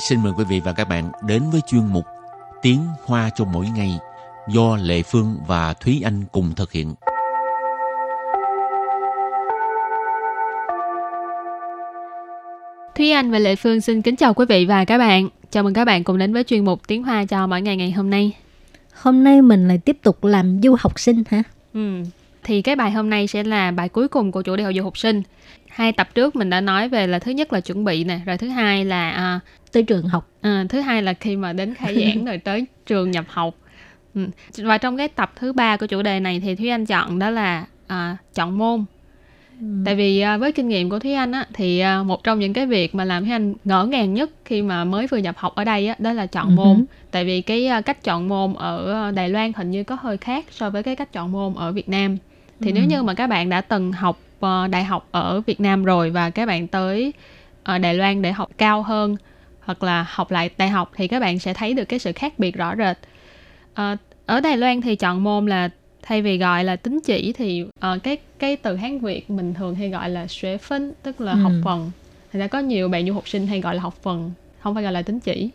xin mời quý vị và các bạn đến với chuyên mục Tiếng Hoa cho mỗi ngày do Lệ Phương và Thúy Anh cùng thực hiện. Thúy Anh và Lệ Phương xin kính chào quý vị và các bạn. Chào mừng các bạn cùng đến với chuyên mục Tiếng Hoa cho mỗi ngày ngày hôm nay. Hôm nay mình lại tiếp tục làm du học sinh hả? Ừ. Thì cái bài hôm nay sẽ là bài cuối cùng của chủ đề học du học sinh. Hai tập trước mình đã nói về là thứ nhất là chuẩn bị nè, rồi thứ hai là à, Tới trường học. à, thứ hai là khi mà đến khai giảng rồi tới trường nhập học. Ừ. Và trong cái tập thứ ba của chủ đề này thì Thúy Anh chọn đó là à, chọn môn. Tại vì à, với kinh nghiệm của Thúy Anh á, thì à, một trong những cái việc mà làm Thúy Anh ngỡ ngàng nhất khi mà mới vừa nhập học ở đây á, đó là chọn Ừ môn. Tại vì cái à, cách chọn môn ở Đài Loan hình như có hơi khác so với cái cách chọn môn ở Việt Nam. Thì nếu như mà các bạn đã từng học ờ, đại học ở Việt Nam rồi và các bạn tới ờ, Đài Loan để học cao hơn hoặc là học lại đại học thì các bạn sẽ thấy được cái sự khác biệt rõ rệt. Ờ, ở Đài Loan thì chọn môn là thay vì gọi là tín chỉ thì ờ, cái cái từ Hán Việt mình thường hay gọi là xuế phân tức là Ừ. học phần. Thì ra có nhiều bạn du học sinh hay gọi là học phần, không phải gọi là tín chỉ.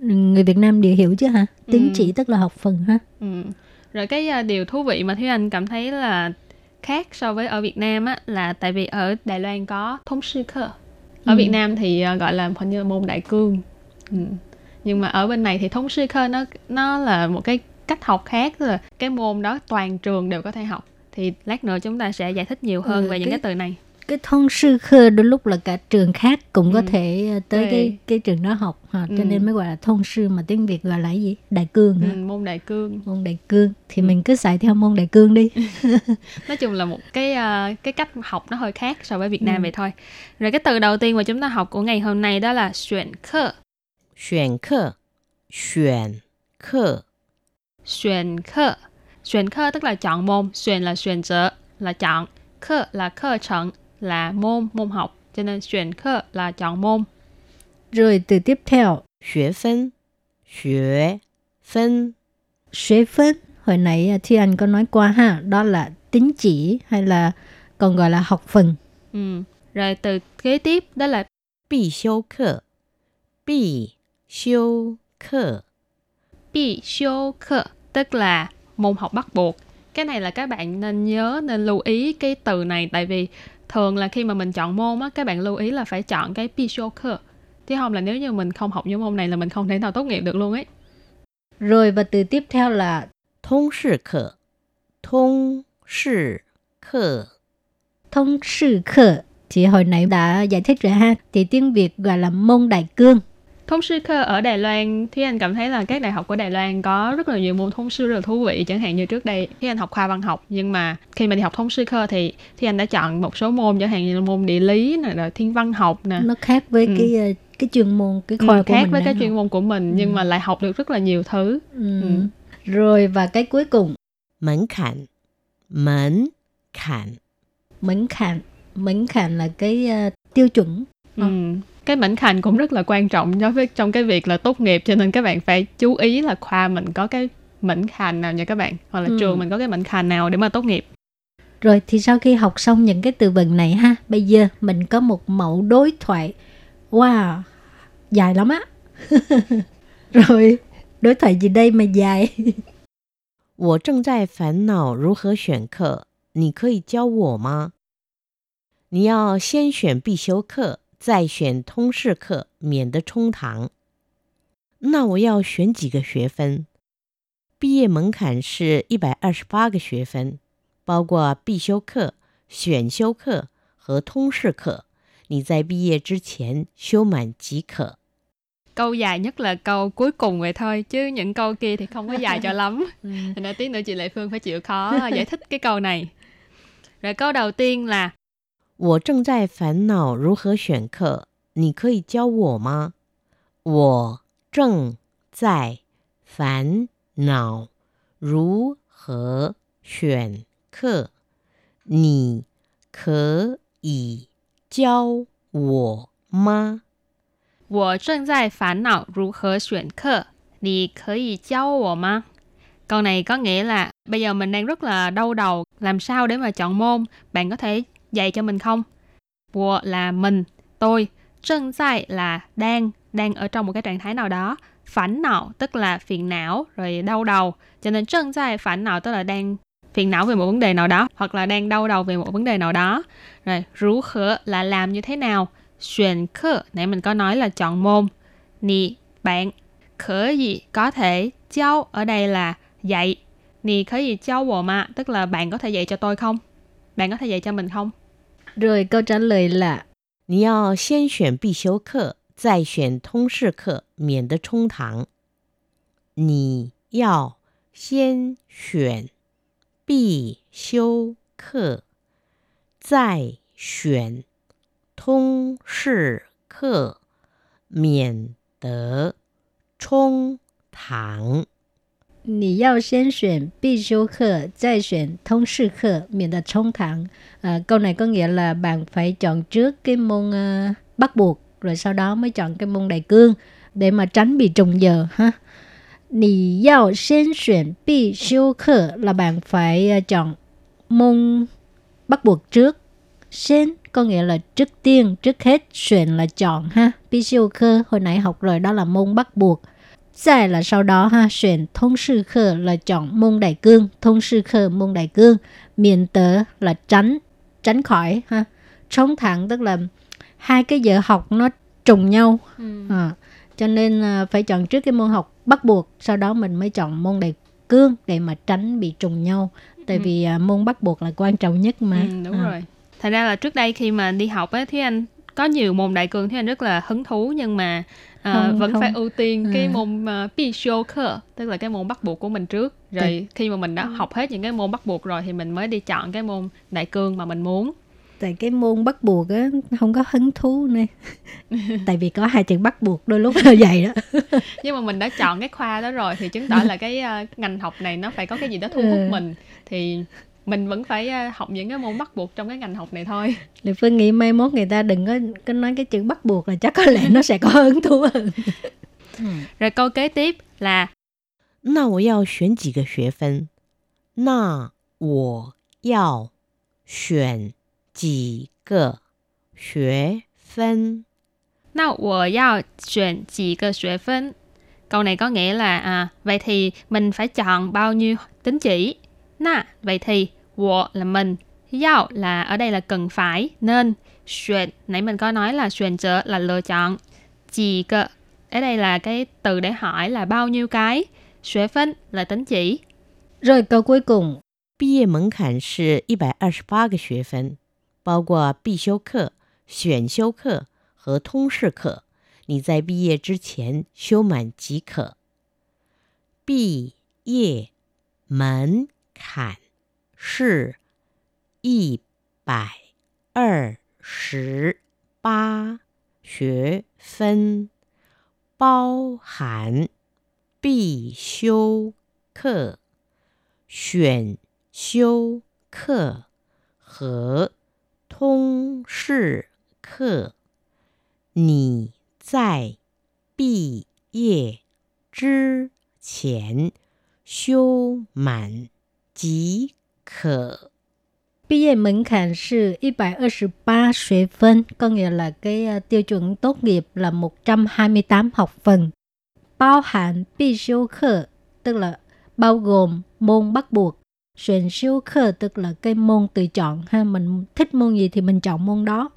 Người Việt Nam đều hiểu chứ hả? Tín Ừ. chỉ tức là học phần ha. Ừ. Rồi cái à, điều thú vị mà Thúy Anh cảm thấy là khác so với ở Việt Nam á là tại vì ở Đài Loan có thông sư cơ. Ở Ừ. Việt Nam thì à, gọi là hình như là môn đại cương. Ừ. Nhưng mà ở bên này thì thông sư cơ nó nó là một cái cách học khác tức là cái môn đó toàn trường đều có thể học. Thì lát nữa chúng ta sẽ giải thích nhiều hơn Ừ, về những cái- cái từ này cái thông sư khơ đôi lúc là cả trường khác cũng có ừ. thể ờ, tới cái cái trường đó học ha. cho ừ. nên mới gọi là thông sư mà tiếng việt gọi là gì? Đại cương ừ, môn đại cương. Môn đại cương. Thì ừ. mình cứ xài theo môn đại cương đi. Nói chung là một cái ờ, cái cách học nó hơi khác so với việt nam ừ. vậy thôi. Rồi cái từ đầu tiên mà chúng ta học của ngày hôm nay đó là chuyển khơ. Chuyển khơ. Chuyển khơ. Chuyển khơ. Chuyển khơ tức là chọn môn. Chuyển là chuyển trở là chọn. Khơ là khơ trận là môn, môn học, cho nên chuyển khơ là chọn môn. Rồi từ tiếp theo, xuế phân, xuế phân. Xuế phân, hồi nãy à, Thi Anh có nói qua ha, đó là tính chỉ hay là còn gọi là học phần. Ừ. Rồi từ kế tiếp đó là bị siêu khơ. Bị siêu khơ. Bị khơ tức là môn học bắt buộc. Cái này là các bạn nên nhớ nên lưu ý cái từ này tại vì thường là khi mà mình chọn môn á các bạn lưu ý là phải chọn cái Pishoku chứ không là nếu như mình không học những môn này là mình không thể nào tốt nghiệp được luôn ấy. Rồi và từ tiếp theo là thông sự khở thông sự khở thông sự khở chị hồi nãy đã giải thích rồi ha. Thì tiếng Việt gọi là môn đại cương. Thông sư cơ ở Đài Loan, thì Anh cảm thấy là các đại học của Đài Loan có rất là nhiều môn thông sư rất là thú vị. Chẳng hạn như trước đây Thúy Anh học khoa văn học, nhưng mà khi mà đi học thông sư cơ thì thì Anh đã chọn một số môn chẳng hạn như là môn địa lý, nè, rồi thiên văn học nè. Nó khác với ừ. cái ờ, cái chuyên môn cái khoa ừ, của khác mình với cái học. chuyên môn của mình ừ. nhưng mà lại học được rất là nhiều thứ. Ừ. Ừ. Rồi và cái cuối cùng. Mẫn khản. Mẫn khản. Mẫn khản. Mẫn khản là cái uh, tiêu chuẩn. Ừ. Ờ Cái mảnh khảnh cũng rất là quan trọng đối với trong cái việc là tốt nghiệp cho nên các bạn phải chú ý là khoa mình có cái mảnh khảnh nào nha các bạn hoặc là Ừ. trường mình có cái mảnh khảnh nào để mà tốt nghiệp Rồi thì sau khi học xong những cái từ vựng này ha, bây giờ mình có một mẫu đối thoại. Wow, dài lắm á. Rồi, đối thoại gì đây mà dài? 我正在烦恼如何选课，你可以教我吗？你要先选必修课， 再选通识课，免得冲堂。那我要选几个学分？毕业门槛是一百二十八个学分，包括必修课、选修课和通识课。你在毕业之前修满即可。 câu dài nhất là câu cuối cùng vậy thôi chứ những câu kia thì không có dài cho lắm thành ra tí nữa chị Lệ Phương phải chịu khó giải thích cái câu này rồi câu đầu tiên là 我正在烦恼如何选课，你可以教我吗？我正在烦恼如何选课，你可以教我吗？我正在烦恼如何选课你可以教我吗 câu này có nghĩa là bây giờ mình đang rất là đau đầu làm sao để mà chọn môn bạn có thể dạy cho mình không? Wo là mình, tôi, trân tại là đang, đang ở trong một cái trạng thái nào đó, phản não tức là phiền não rồi đau đầu, cho nên trân tại phản não tức là đang phiền não về một vấn đề nào đó hoặc là đang đau đầu về một vấn đề nào đó. Rồi rú khở là làm như thế nào? Xuyên khở, nãy mình có nói là chọn môn. Nì, bạn, khở gì có thể, cháu ở đây là dạy. Nì khở gì cháu bộ mà, tức là bạn có thể dạy cho tôi không? Bạn có thể dạy cho mình không? 你要先选必修课，再选通识课，免得冲堂。你要先选必修课，再选通识课，免得冲堂。你要先选必修课，再选通识课，免得冲堂. À, câu này có nghĩa là bạn phải chọn trước cái môn uh, bắt buộc, rồi sau đó mới chọn cái môn đại cương để mà tránh bị trùng giờ ha. Nì yào xen xuyển bi siêu khở là bạn phải uh, chọn môn bắt buộc trước. Xen có nghĩa là trước tiên, trước hết, xuyển là chọn ha. Bi siêu khở hồi nãy học rồi đó là môn bắt buộc. 再 là sau đó ha, xuyển thông sư khở là chọn môn đại cương, thông sư khở môn đại cương, miền tớ là tránh, tránh khỏi ha. Chống thẳng tức là hai cái giờ học nó trùng nhau, ừ. à, cho nên à, phải chọn trước cái môn học bắt buộc, sau đó mình mới chọn môn đại cương để mà tránh bị trùng nhau. Tại Ừ. vì à, môn bắt buộc là quan trọng nhất mà. Ừ, đúng À. rồi. Thật ra là trước đây khi mà đi học á, Thúy Anh có nhiều môn đại cương thì anh rất là hứng thú nhưng mà à, không, vẫn không. phải ưu tiên ừ. cái à. môn à, pi uh, tức là cái môn bắt buộc của mình trước rồi Đấy. khi mà mình đã ừ. học hết những cái môn bắt buộc rồi thì mình mới đi chọn cái môn đại cương mà mình muốn tại cái môn bắt buộc á không có hứng thú nữa tại vì có hai chữ bắt buộc đôi lúc là vậy đó nhưng mà mình đã chọn cái khoa đó rồi thì chứng tỏ là cái uh, ngành học này nó phải có cái gì đó thu hút ừ. mình thì mình vẫn phải ờ, học những cái môn bắt buộc trong cái ngành học này thôi. Lệ Phương nghĩ mai mốt người ta đừng có, có nói cái chữ bắt buộc là chắc có lẽ nó sẽ có hứng thú hơn. Rồi câu kế tiếp là 那我要选几个学分？那我要选几个学分？ Nào, 我要选几个学分. Câu này có nghĩa là à, vậy thì mình phải chọn bao nhiêu tín chỉ. Na, vậy thì 我 là mình, 要 là ở đây là cần phải, nên 选 nãy mình có nói là 选择 là lựa chọn. 几个 ở đây là cái từ để hỏi là bao nhiêu cái. 学分 là tín chỉ. Rồi câu cuối cùng, 毕业门槛是一百二十八个学分，包括必修课、选修课和通识课。你在毕业之前修满即可。毕业门 坎是一百二十八学分，包含必修课。选修课和通识课，你在毕业之前修满即可。 毕业门槛是 128 xuế phân, có nghĩa là cái uh, tiêu chuẩn tốt nghiệp là 128 học phần. Bao hạn bi siêu khở, tức là bao gồm môn bắt buộc. Xuyên siêu khở tức là cái môn tự chọn ha, mình thích môn gì thì mình chọn môn đó.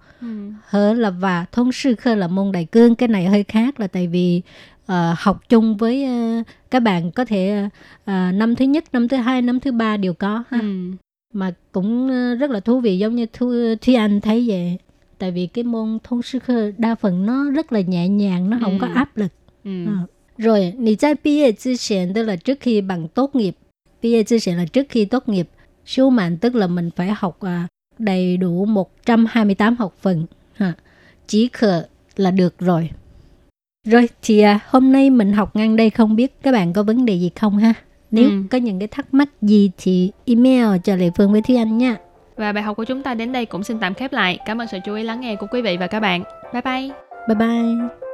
Hở là và thông sư khơ là môn đại cương cái này hơi khác là tại vì à, học chung với à, các bạn có thể à, năm thứ nhất năm thứ hai năm thứ ba đều có ha ừ. mà cũng rất là thú vị giống như thu thi anh thấy vậy tại vì cái môn thông sư khơ đa phần nó rất là nhẹ nhàng nó ừ. không có áp lực ừ. à. rồi nì trai bia chia sẻ tức là trước khi bằng tốt nghiệp bia chia sẻ là trước khi tốt nghiệp siêu mạnh tức là mình phải học à, đầy đủ 128 học phần ha. chỉ khờ là được rồi rồi, thì à, hôm nay mình học ngang đây không biết các bạn có vấn đề gì không ha? Nếu Ừ. có những cái thắc mắc gì thì email cho Lệ Phương với Thúy Anh nha. Và bài học của chúng ta đến đây cũng xin tạm khép lại. Cảm ơn sự chú ý lắng nghe của quý vị và các bạn. Bye bye. Bye bye.